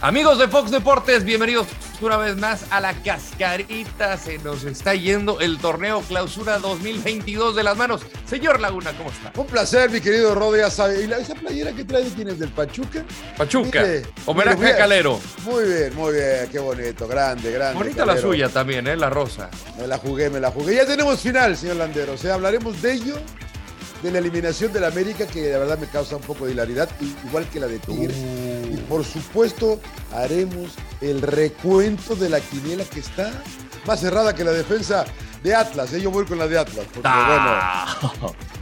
Amigos de Fox Deportes, bienvenidos una vez más a la cascarita. Se nos está yendo el torneo Clausura 2022 de las manos. Señor Laguna, ¿cómo está? Un placer, mi querido sabe. ¿Y la, esa playera que trae quién es? ¿Del Pachuca? Pachuca. Homenaje a Calero. Muy bien, muy bien. Qué bonito. Grande, grande. Bonita la suya también, ¿eh? La rosa. Me la jugué, me la jugué. Ya tenemos final, señor Landero. O sea, hablaremos de ello de la eliminación del América, que la verdad me causa un poco de hilaridad, igual que la de Tigres. Uh. Y por supuesto, haremos el recuento de la quiniela que está más cerrada que la defensa de Atlas. ¿eh? Yo voy con la de Atlas. Ah.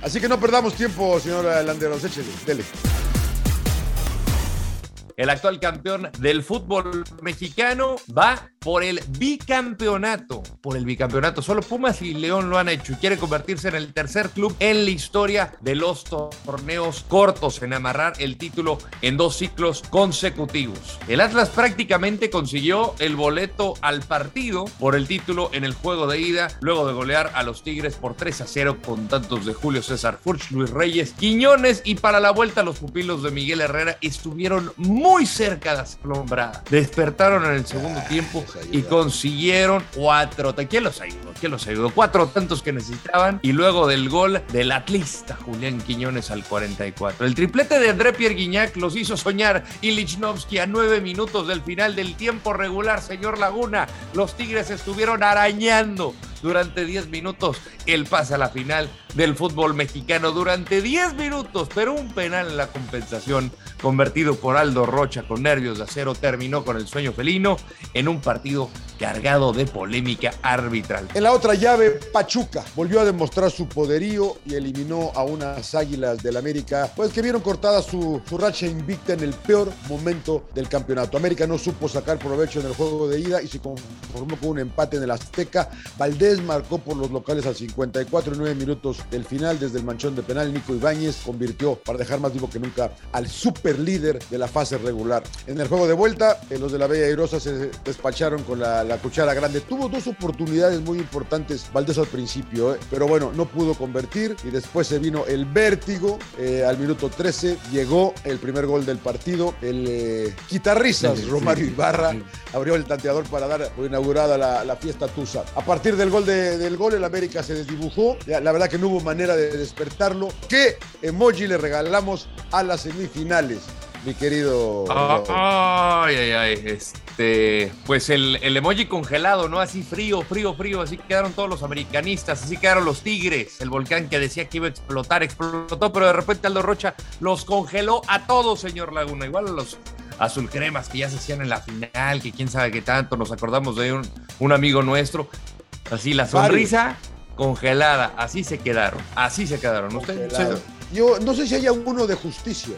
así que no perdamos tiempo, señor Landeros. Échele, dele. El actual campeón del fútbol mexicano va por el bicampeonato. Por el bicampeonato. Solo Pumas y León lo han hecho y quiere convertirse en el tercer club en la historia de los torneos cortos en amarrar el título en dos ciclos consecutivos. El Atlas prácticamente consiguió el boleto al partido por el título en el juego de ida, luego de golear a los Tigres por 3 a 0 con tantos de Julio César Furch, Luis Reyes, Quiñones y para la vuelta los pupilos de Miguel Herrera estuvieron muy cerca de la. Despertaron en el segundo tiempo y consiguieron cuatro. ¿Quién los ayudó? ¿Quién los ayudó? Cuatro tantos que necesitaban y luego del gol del atlista Julián Quiñones al 44. El triplete de André Pierre Guignac los hizo soñar y Lichnowsky a nueve minutos del final del tiempo regular, señor Laguna. Los Tigres estuvieron arañando durante 10 minutos el pase a la final del fútbol mexicano durante 10 minutos, pero un penal en la compensación convertido por Aldo Rocha con nervios de acero terminó con el sueño felino en un partido cargado de polémica arbitral. En la otra llave, Pachuca volvió a demostrar su poderío y eliminó a unas águilas del América, pues que vieron cortada su, su racha invicta en el peor momento del campeonato. América no supo sacar provecho en el juego de ida y se conformó con un empate en el Azteca. Valdés marcó por los locales al 54 y 9 minutos del final desde el manchón de penal. Nico Ibáñez convirtió para dejar más vivo que nunca al super líder de la fase regular. En el juego de vuelta, eh, los de la Bella Airosa se despacharon con la, cuchara grande. Tuvo dos oportunidades muy importantes Valdés al principio, eh, pero bueno, no pudo convertir y después se vino el vértigo. Eh, al minuto 13 llegó el primer gol del partido. El guitarristas Romario Ibarra abrió el tanteador para dar por inaugurada la, la fiesta Tusa. A partir del gol del gol, el América se desdibujó. La verdad que no hubo manera de despertarlo. ¿Qué emoji le regalamos a las semifinales? Mi querido. ay, ay, ay. Este. Pues el, el, emoji congelado, ¿no? Así frío, frío, frío. Así quedaron todos los americanistas. Así quedaron los tigres. El volcán que decía que iba a explotar, explotó. Pero de repente Aldo Rocha los congeló a todos, señor Laguna. Igual a los azul cremas que ya se hacían en la final, que quién sabe qué tanto. Nos acordamos de un, un amigo nuestro Así, la sonrisa congelada. Así se quedaron. Así se quedaron. Yo no sé si hay uno de justicia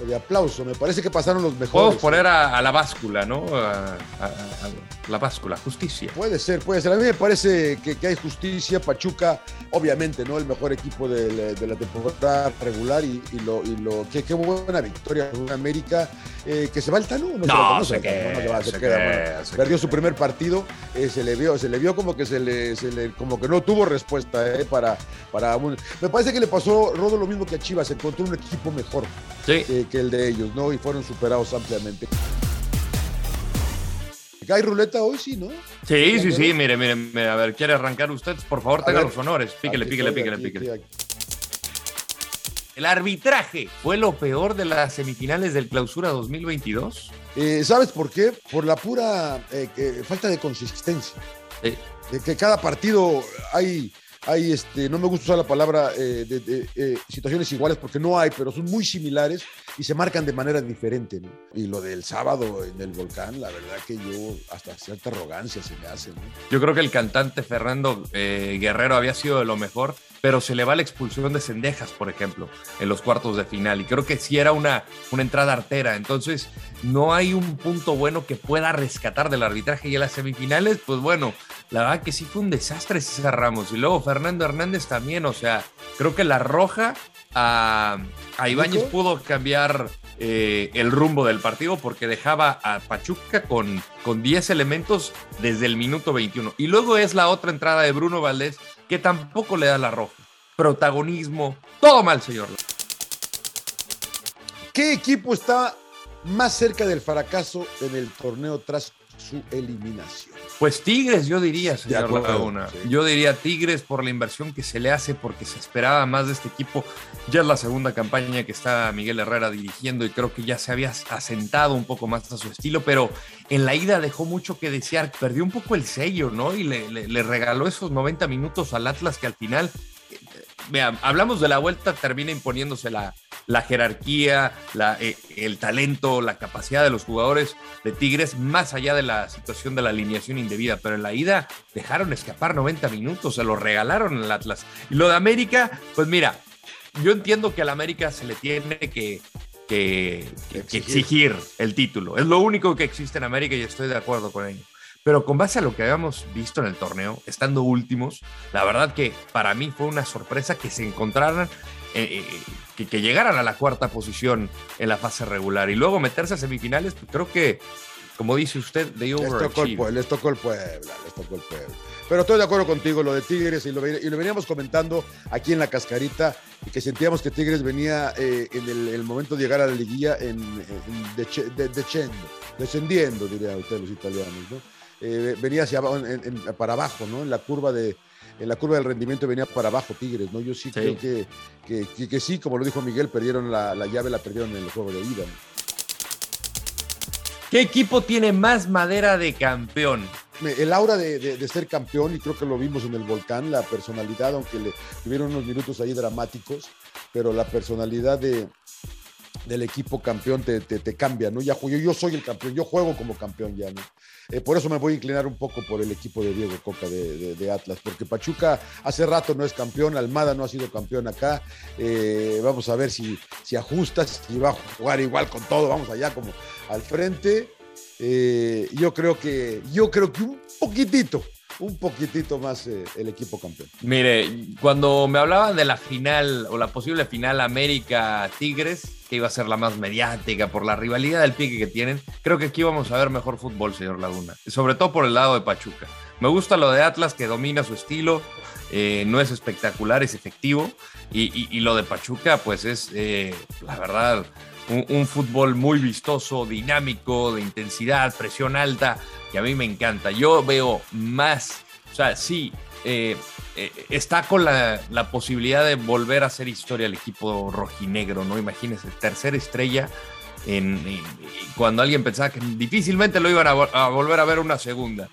o de aplauso. Me parece que pasaron los mejores. Podemos poner a, la báscula, ¿no? A, la báscula, justicia. Puede ser, puede ser. A mí me parece que, hay justicia. Pachuca, obviamente, ¿no? El mejor equipo de, la temporada regular y, lo, y lo qué, qué buena victoria en América. Eh, que se va el talón. No, se, queda, Perdió su primer partido, eh, se le vio, se le vio como que se le, como que no tuvo respuesta eh, para, para Me parece que le pasó Rodo lo mismo que a Chivas, encontró un equipo mejor que, el de ellos, ¿no? Y fueron superados ampliamente. ¿Hay ruleta hoy? Sí, ¿no? Sí, sí, sí, mire, mire, a ver, ¿quiere arrancar usted? Por favor, tenga los honores. Píquele, píquele, píquele, píquele. ¿El arbitraje fue lo peor de las semifinales del Clausura 2022? Eh, ¿Sabes por qué? Por la pura eh, falta de consistencia. De que cada partido hay, hay este, no me gusta usar la palabra eh, de, situaciones iguales porque no hay, pero son muy similares y se marcan de manera diferente. Y lo del sábado en el volcán, la verdad que yo hasta cierta arrogancia se me hace. Yo creo que el cantante Fernando Guerrero había sido de lo mejor pero se le va la expulsión de Cendejas, por ejemplo, en los cuartos de final. Y creo que sí era una, una entrada artera. Entonces, no hay un punto bueno que pueda rescatar del arbitraje. Y en las semifinales, pues bueno, la verdad que sí fue un desastre César Ramos. Y luego Fernando Hernández también, o sea, creo que la roja a, a Ibáñez pudo cambiar eh, el rumbo del partido porque dejaba a Pachuca con, con 10 elementos desde el minuto 21. Y luego es la otra entrada de Bruno Valdés que tampoco le da la roja. Protagonismo, todo mal, señor. ¿Qué equipo está más cerca del fracaso en el torneo tras su eliminación? Pues Tigres, yo diría, señor Laguna. Yo diría Tigres por la inversión que se le hace, porque se esperaba más de este equipo. Ya es la segunda campaña que está Miguel Herrera dirigiendo y creo que ya se había asentado un poco más a su estilo, pero en la ida dejó mucho que desear. Perdió un poco el sello, ¿no? Y le, le regaló esos 90 minutos al Atlas que al final Vean, hablamos de la vuelta, termina imponiéndose la, la jerarquía, la, eh, el talento, la capacidad de los jugadores de Tigres, más allá de la situación de la alineación indebida. Pero en la ida dejaron escapar 90 minutos, se lo regalaron al Atlas. Y lo de América, pues mira, yo entiendo que al América se le tiene que, que, que exigir el título. Es lo único que existe en América y estoy de acuerdo con ello. Pero con base a lo que habíamos visto en el torneo, estando últimos, la verdad que para mí fue una sorpresa que se encontraran, eh, eh, que, llegaran a la cuarta posición en la fase regular y luego meterse a semifinales, pues creo que, como dice usted, de les tocó, el, les tocó el Puebla, les tocó el Puebla. Pero estoy de acuerdo contigo, lo de Tigres, y lo, y lo veníamos comentando aquí en la cascarita, y que sentíamos que Tigres venía eh, en el, momento de llegar a la liguilla en, descendiendo, diría usted los italianos, ¿no? Eh, venía hacia para abajo, ¿no? En la curva de en la curva del rendimiento venía para abajo Tigres, ¿no? Yo sí, creo que, que, sí, como lo dijo Miguel, perdieron la, llave, la perdieron en el juego de ida. ¿Qué equipo tiene más madera de campeón? El aura de, ser campeón, y creo que lo vimos en el volcán, la personalidad, aunque le tuvieron unos minutos ahí dramáticos, pero la personalidad de, del equipo campeón te, te, cambia, ¿no? Ya yo, yo soy el campeón, yo juego como campeón ya, ¿no? Eh, por eso me voy a inclinar un poco por el equipo de Diego Coca de, Atlas, porque Pachuca hace rato no es campeón, Almada no ha sido campeón acá. Eh, vamos a ver si, si ajusta, si va a jugar igual con todo, vamos allá como al frente. Eh, yo creo que, yo creo que un poquitito, un poquitito más eh, el equipo campeón. Mire, cuando me hablaban de la final o la posible final América-Tigres, que iba a ser la más mediática por la rivalidad del pique que tienen, creo que aquí vamos a ver mejor fútbol, señor Laguna. Sobre todo por el lado de Pachuca. Me gusta lo de Atlas, que domina su estilo, eh, no es espectacular, es efectivo. Y, lo de Pachuca, pues es, eh, la verdad, un, fútbol muy vistoso, dinámico, de intensidad, presión alta, que a mí me encanta. Yo veo más, o sea, sí, eh, eh, está con la, posibilidad de volver a hacer historia el equipo rojinegro, ¿no? Imagínense, tercera estrella. En, cuando alguien pensaba que difícilmente lo iban a volver a ver una segunda.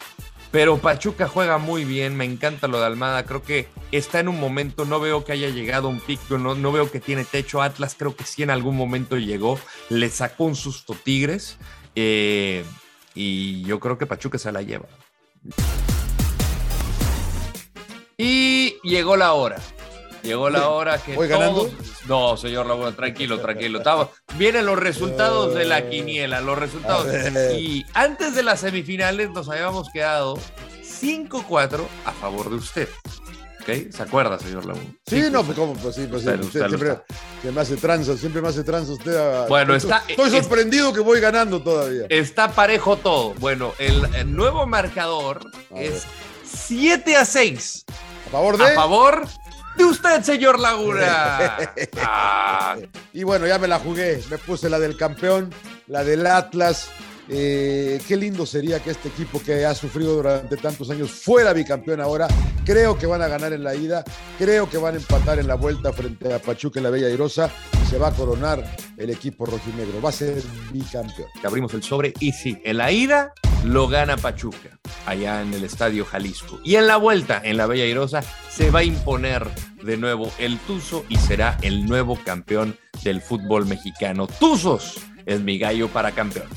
Pero Pachuca juega muy bien, me encanta lo de Almada, creo que está en un momento, no veo que haya llegado un pico, no, no veo que tiene techo. Atlas creo que sí en algún momento llegó, le sacó un susto Tigres eh, y yo creo que Pachuca se la lleva. Y llegó la hora. Llegó la hora que ¿Voy ganando? No, señor Laguna, tranquilo, tranquilo. Vienen los resultados de la quiniela, los resultados. Y antes de las semifinales nos habíamos quedado 5-4 a favor de usted. ¿Ok? ¿Se acuerda, señor Laguna? Sí, no, pues cómo, pues sí, pues sí. siempre me hace tranza, siempre me hace tranza usted. bueno, está. Estoy sorprendido que voy ganando todavía. Está parejo todo. Bueno, el, nuevo marcador es 7 a 6. ¿A favor de? A favor de usted, señor Laguna. Ah. Y bueno, ya me la jugué. Me puse la del campeón, la del Atlas. Eh, qué lindo sería que este equipo que ha sufrido durante tantos años fuera bicampeón ahora. Creo que van a ganar en la ida, creo que van a empatar en la vuelta frente a Pachuca en la Bella Airosa y se va a coronar el equipo rojinegro. Va a ser bicampeón. abrimos el sobre y sí, en la ida lo gana Pachuca, allá en el Estadio Jalisco. Y en la vuelta, en la Bella Airosa, se va a imponer de nuevo el Tuzo y será el nuevo campeón del fútbol mexicano. Tuzos es mi gallo para campeón.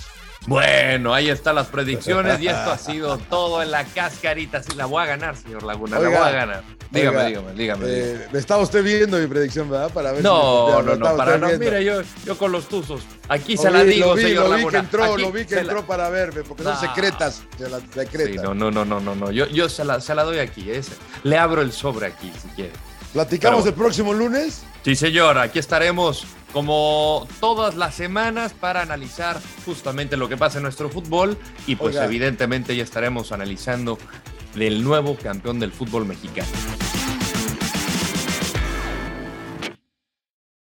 Bueno, ahí están las predicciones y esto ha sido todo en la cascarita. Sí, la voy a ganar, señor Laguna, la voy a ganar. Dígame, dígame, dígame. Eh, me estaba usted viendo mi predicción, ¿verdad? Para ver no, no, no, para no. Mire, yo, yo con los tuzos. Aquí se la digo, lo vi, señor lo vi que entró, lo vi que entró para verme, porque son secretas, se las secretas. Sí, no, no, no, no, no, no. Yo, yo se, la, se la doy aquí. le abro el sobre aquí, si quiere. ¿Platicamos el próximo lunes? Sí, señor. Aquí estaremos como todas las semanas para analizar justamente lo que pasa en nuestro fútbol y pues evidentemente ya estaremos analizando del nuevo campeón del fútbol mexicano.